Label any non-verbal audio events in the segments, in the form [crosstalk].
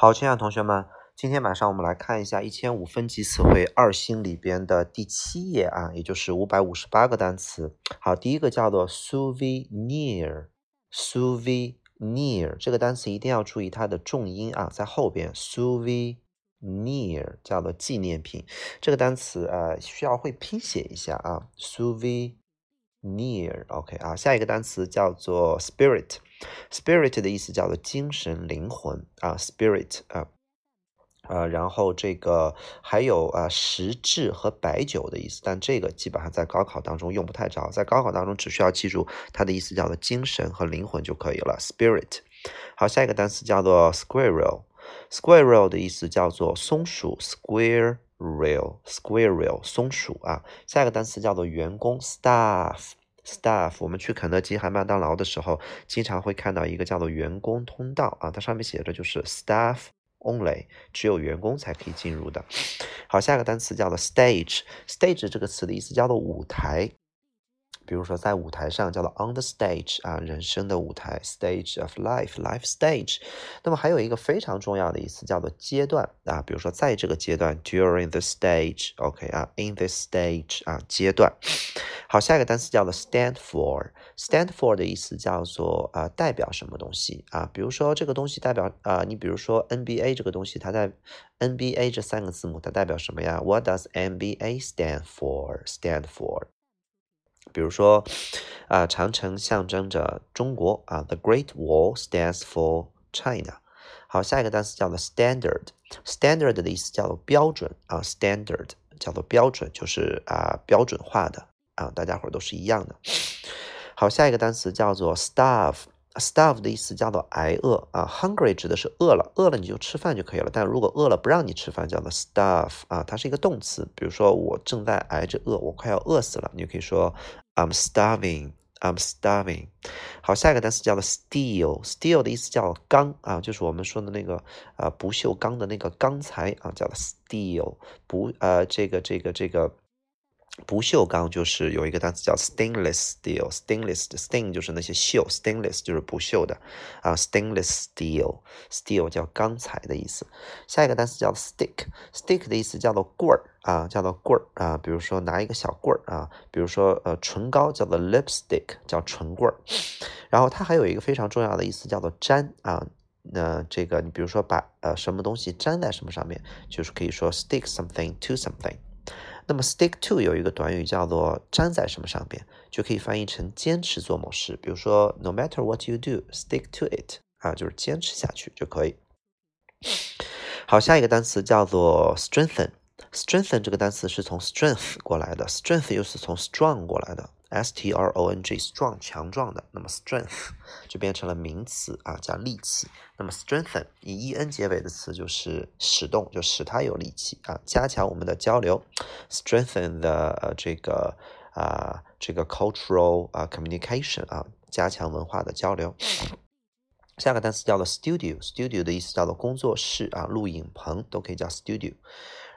好，亲爱的同学们，今天晚上我们来看一下一千五分级词汇二星里边的第七页啊，也就是五百五十八个单词。好，第一个叫做 souvenir，souvenir 这个单词一定要注意它的重音啊，在后边 souvenir 叫做纪念品。这个单词呃需要会拼写一下啊，souvenir。OK 啊，下一个单词叫做 spirit。Spirit 的意思叫做精神、灵魂啊，Spirit 啊，呃，然后这个还有啊，实质和白酒的意思，但这个基本上在高考当中用不太着，在高考当中只需要记住它的意思叫做精神和灵魂就可以了，Spirit。好，下一个单词叫做 Squirrel，Squirrel 的意思叫做松鼠，Squirrel，Squirrel 松鼠啊。下一个单词叫做员工，Staff。Staff，我们去肯德基、还麦当劳的时候，经常会看到一个叫做员工通道啊，它上面写着就是 Staff Only，只有员工才可以进入的。好，下一个单词叫做 Stage，Stage 这个词的意思叫做舞台。比如说，在舞台上叫做 on the stage 啊，人生的舞台 stage of life，life stage。那么还有一个非常重要的意思叫做阶段啊，比如说在这个阶段 during the stage，OK 啊，in this stage 啊，阶段。好，下一个单词叫做 stand for，stand for 的意思叫做啊，代表什么东西啊？比如说这个东西代表啊，你比如说 NBA 这个东西，它在 NBA 这三个字母它代表什么呀？What does NBA stand for？Stand for。比如说，啊，长城象征着中国啊，The Great Wall stands for China。好，下一个单词叫做 standard，standard 的意思叫做标准啊，standard 叫做标准，就是啊标准化的啊，大家伙都是一样的。好，下一个单词叫做 starve。Starve 的意思叫做挨饿啊，hungry 指的是饿了，饿了你就吃饭就可以了。但如果饿了不让你吃饭，叫做 starve 啊，它是一个动词。比如说我正在挨着饿，我快要饿死了，你就可以说 I'm starving，I'm starving。好，下一个单词叫做 steel，steel 的意思叫钢啊，就是我们说的那个呃不锈钢的那个钢材啊，叫做 steel，不呃这个这个这个。不锈钢就是有一个单词叫 stainless steel，stainless stain 就是那些锈，stainless 就是不锈的啊，stainless steel，steel 叫钢材的意思。下一个单词叫 stick，stick 的意思叫做棍儿啊，叫做棍儿啊，比如说拿一个小棍儿啊，比如说呃唇膏叫做 lipstick，叫唇棍儿。然后它还有一个非常重要的意思叫做粘啊，那这个你比如说把呃什么东西粘在什么上面，就是可以说 stick something to something。那么 stick to 有一个短语叫做粘在什么上边，就可以翻译成坚持做某事。比如说，no matter what you do，stick to it 啊，就是坚持下去就可以。好，下一个单词叫做 strengthen。strengthen 这个单词是从 strength 过来的，strength 又是从 strong 过来的。S T R O N G，strong 强壮的，那么 strength 就变成了名词啊，加力气。那么 strengthen 以 E N 结尾的词就是使动，就使它有力气啊，加强我们的交流，strengthen the 这个啊这个 cultural 啊 communication 啊，加强文化的交流。下个单词叫做 studio，studio 的意思叫做工作室啊，录影棚都可以叫 studio。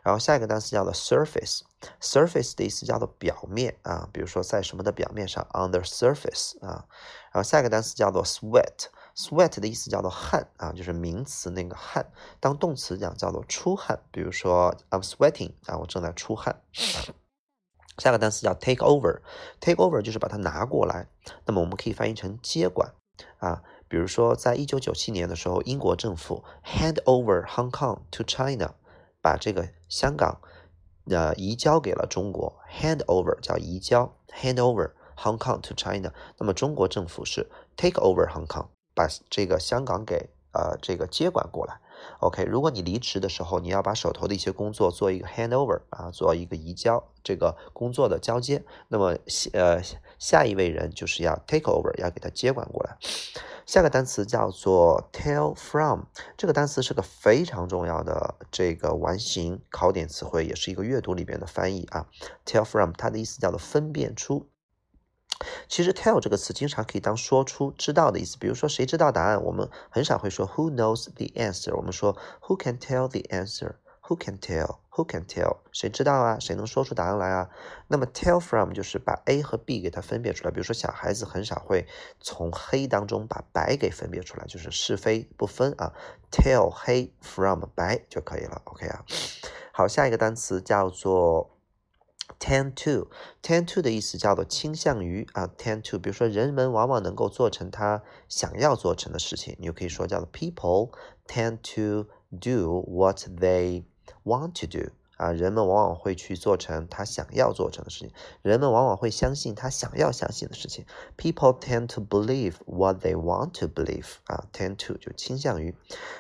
然后下一个单词叫做 surface，surface 的意思叫做表面啊，比如说在什么的表面上，on the surface 啊。然后下一个单词叫做 sweat，sweat 的意思叫做汗啊，就是名词那个汗。当动词讲叫做出汗，比如说 I'm sweating 啊，我正在出汗。下个单词叫 take over，take over 就是把它拿过来，那么我们可以翻译成接管啊。比如说在一九九七年的时候，英国政府 hand over Hong Kong to China。把这个香港，呃，移交给了中国，hand over 叫移交，hand over Hong Kong to China。那么中国政府是 take over Hong Kong，把这个香港给呃这个接管过来。OK，如果你离职的时候，你要把手头的一些工作做一个 hand over 啊，做一个移交，这个工作的交接，那么呃下一位人就是要 take over，要给他接管过来。下个单词叫做 tell from，这个单词是个非常重要的这个完形考点词汇，也是一个阅读里边的翻译啊。tell from 它的意思叫做分辨出。其实 tell 这个词经常可以当说出、知道的意思。比如说谁知道答案，我们很少会说 who knows the answer，我们说 who can tell the answer。Who can tell? Who can tell? 谁知道啊？谁能说出答案来啊？那么 tell from 就是把 A 和 B 给它分别出来。比如说小孩子很少会从黑当中把白给分别出来，就是是非不分啊。tell 黑 from 白就可以了。OK 啊。好，下一个单词叫做。tend to，tend to 的意思叫做倾向于啊，tend to，比如说人们往往能够做成他想要做成的事情，你就可以说叫做 people tend to do what they want to do。啊，人们往往会去做成他想要做成的事情，人们往往会相信他想要相信的事情。People tend to believe what they want to believe。啊，tend to 就倾向于。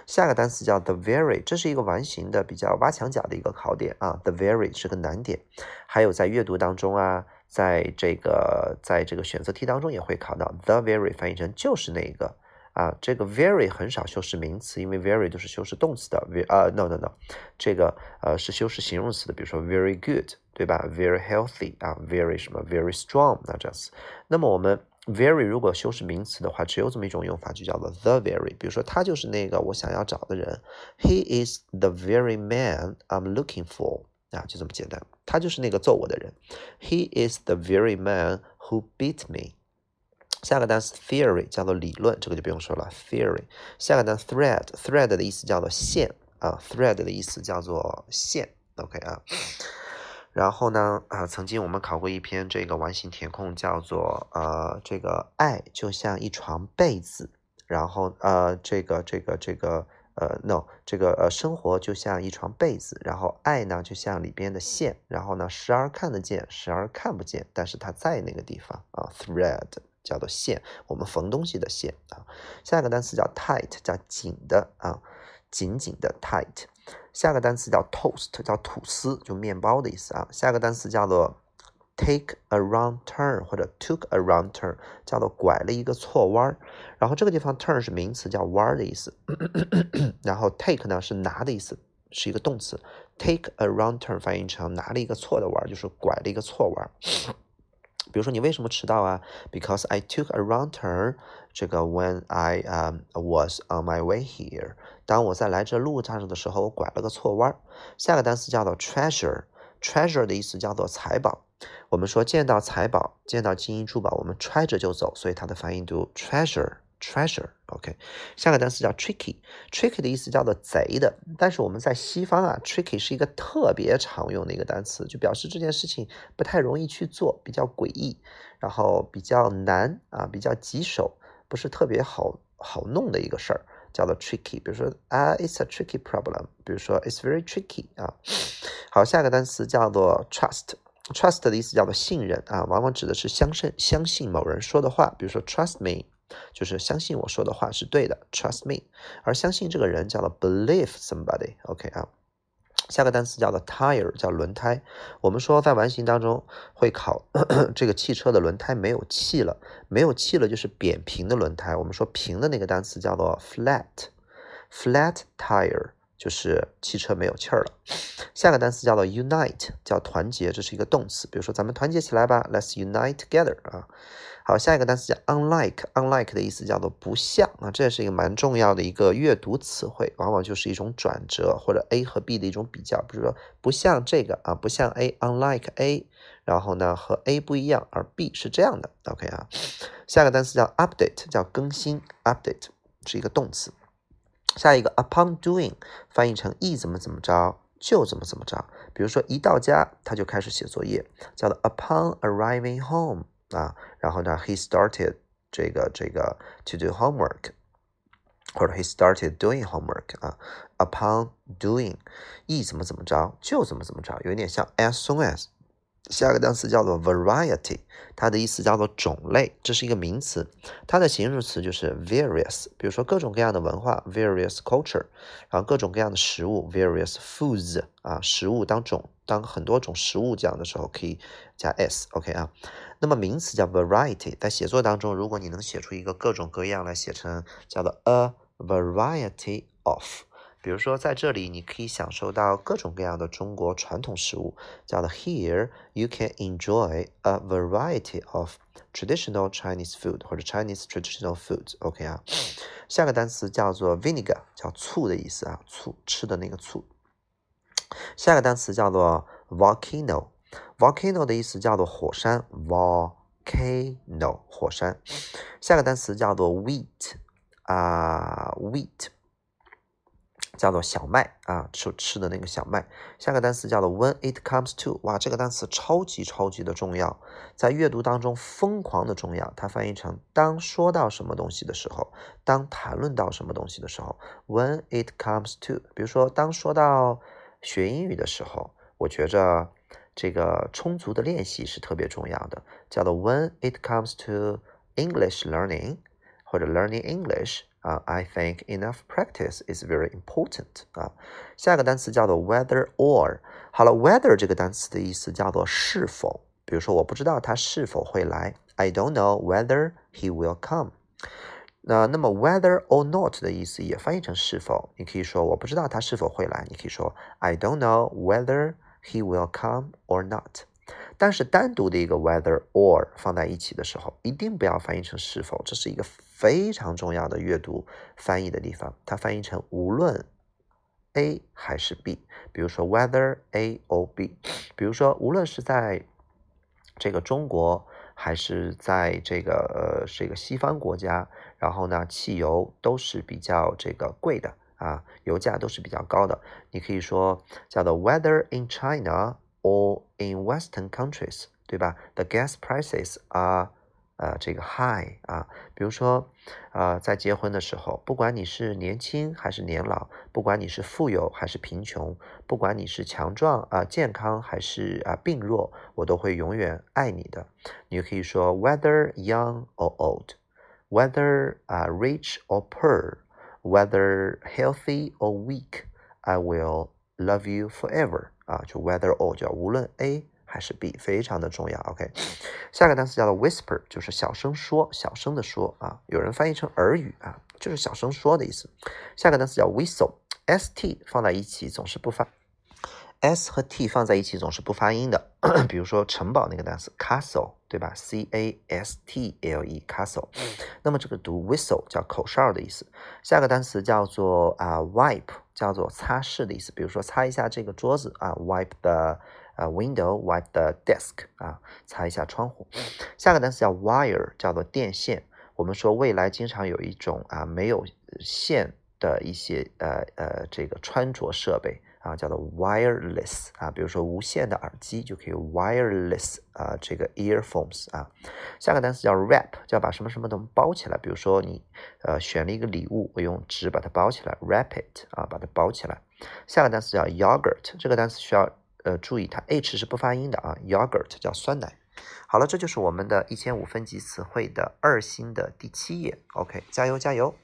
下个单词叫 the very，这是一个完形的比较挖墙脚的一个考点啊。The very 是个难点，还有在阅读当中啊，在这个在这个选择题当中也会考到 the very，翻译成就是那个。啊，这个 very 很少修饰名词，因为 very 都是修饰动词的。v 呃，no no no，这个呃是修饰形容词的，比如说 very good，对吧？very healthy 啊，very 什么 very strong 那这样子。那么我们 very 如果修饰名词的话，只有这么一种用法，就叫做 the very。比如说他就是那个我想要找的人，He is the very man I'm looking for。啊，就这么简单，他就是那个揍我的人，He is the very man who beat me。 下个单词 theory 叫做理论，这个就不用说了。theory 下个单词 thread，thread 的意思叫做线啊，thread 的意思叫做线。OK 啊，然后呢啊，曾经我们考过一篇这个完形填空，叫做呃这个爱就像一床被子，然后呃这个这个这个呃 no 这个呃生活就像一床被子，然后爱呢就像里边的线，然后呢时而看得见，时而看不见，但是它在那个地方啊，thread。叫做线，我们缝东西的线啊。下一个单词叫 tight，叫紧的啊，紧紧的 tight。下个单词叫 toast，叫吐司，就面包的意思啊。下个单词叫做 take a wrong turn，或者 took a wrong turn，叫做拐了一个错弯儿。然后这个地方 turn 是名词，叫弯儿的意思。然后 take 呢是拿的意思，是一个动词。take a wrong turn 翻译成拿了一个错的弯儿，就是拐了一个错弯儿。比如说你为什么迟到啊？Because I took a wrong turn。这个 when I um was on my way here，当我在来这路上的时候，我拐了个错弯。下个单词叫做 treasure，treasure 的意思叫做财宝。我们说见到财宝，见到金银珠宝，我们揣着就走，所以它的发音读 treasure。treasure，OK，下个单词叫 tricky，tricky 的意思叫做贼的，但是我们在西方啊，tricky 是一个特别常用的一个单词，就表示这件事情不太容易去做，比较诡异，然后比较难啊，比较棘手，不是特别好好弄的一个事儿，叫做 tricky。比如说啊，it's a tricky problem，比如说 it's very tricky 啊。好，下个单词叫做 trust，trust 的意思叫做信任啊，往往指的是相信相信某人说的话，比如说 trust me。就是相信我说的话是对的，trust me。而相信这个人叫做 believe somebody，OK 啊。下个单词叫做 tire，叫轮胎。我们说在完形当中会考 [clears throat] 这个汽车的轮胎没有气了，没有气了就是扁平的轮胎。我们说平的那个单词叫做 flat，flat tire 就是汽车没有气儿了。下个单词叫做 unite，叫团结，这是一个动词。比如说咱们团结起来吧，Let's unite together 啊。好，下一个单词叫 unlike，unlike 的意思叫做不像啊，这也是一个蛮重要的一个阅读词汇，往往就是一种转折或者 A 和 B 的一种比较，比如说不像这个啊，不像 A，unlike A，然后呢和 A 不一样，而 B 是这样的，OK 啊。下一个单词叫 update，叫更新，update 是一个动词。下一个 upon doing 翻译成一怎么怎么着就怎么怎么着，比如说一到家他就开始写作业，叫做 upon arriving home。啊，然后呢，he started 这个这个 to do homework，或者 he started doing homework 啊，upon doing，一怎么怎么着就怎么怎么着，有点像 as soon as。下个单词叫做 variety，它的意思叫做种类，这是一个名词，它的形容词就是 various。比如说各种各样的文化，various culture，然后各种各样的食物，various foods 啊，食物当种当很多种食物讲的时候可以加 s，OK 啊。那么名词叫 variety，在写作当中，如果你能写出一个各种各样来写成叫做 a variety of。比如说，在这里你可以享受到各种各样的中国传统食物，叫做 Here you can enjoy a variety of traditional Chinese food 或者 Chinese traditional foods。OK 啊，下个单词叫做 vinegar，叫醋的意思啊，醋吃的那个醋。下个单词叫做 volcano，volcano 的意思叫做火山，volcano 火山。下个单词叫做 wheat 啊，wheat 叫做小麦啊，吃吃的那个小麦。下个单词叫做 when it comes to，哇，这个单词超级超级的重要，在阅读当中疯狂的重要。它翻译成当说到什么东西的时候，当谈论到什么东西的时候，when it comes to，比如说当说到。学英语的时候，我觉着这个充足的练习是特别重要的，叫做 When it comes to English learning 或者 learning English 啊，I think enough practice is very important 啊。下一个单词叫做 whether or。好了，whether 这个单词的意思叫做是否，比如说我不知道他是否会来，I don't know whether he will come。那那么 whether or not 的意思也翻译成是否，你可以说我不知道他是否会来，你可以说 I don't know whether he will come or not。但是单独的一个 whether or 放在一起的时候，一定不要翻译成是否，这是一个非常重要的阅读翻译的地方。它翻译成无论 A 还是 B，比如说 whether A or B，比如说无论是在这个中国。还是在这个呃这个西方国家，然后呢，汽油都是比较这个贵的啊，油价都是比较高的。你可以说叫做 Whether in China or in Western countries，对吧？The gas prices are 呃，这个 high 啊，比如说，呃，在结婚的时候，不管你是年轻还是年老，不管你是富有还是贫穷，不管你是强壮啊健康还是啊病弱，我都会永远爱你的。你可以说，whether young or old，whether 啊 rich or poor，whether healthy or weak，I will love you forever 啊，就 whether or 叫无论 A。还是 B 非常的重要，OK。下个单词叫做 whisper，就是小声说，小声的说啊。有人翻译成耳语啊，就是小声说的意思。下个单词叫 whistle，S T 放在一起总是不发，S 和 T 放在一起总是不发音的。[coughs] 比如说城堡那个单词 castle，对吧？C A S T L E castle。那么这个读 whistle 叫口哨的意思。下个单词叫做啊 wipe，叫做擦拭的意思。比如说擦一下这个桌子啊，wipe the。啊，window wipe the desk 啊，擦一下窗户。下个单词叫 wire，叫做电线。我们说未来经常有一种啊没有线的一些呃呃这个穿着设备啊，叫做 wireless 啊，比如说无线的耳机就可以 wireless 啊，这个 earphones 啊。下个单词叫 wrap，叫把什么什么东西包起来。比如说你呃选了一个礼物，我用纸把它包起来，wrap it 啊，把它包起来。下个单词叫 yogurt，这个单词需要。呃，注意它 h 是不发音的啊，yogurt 叫酸奶。好了，这就是我们的一千五分级词汇的二星的第七页。OK，加油加油！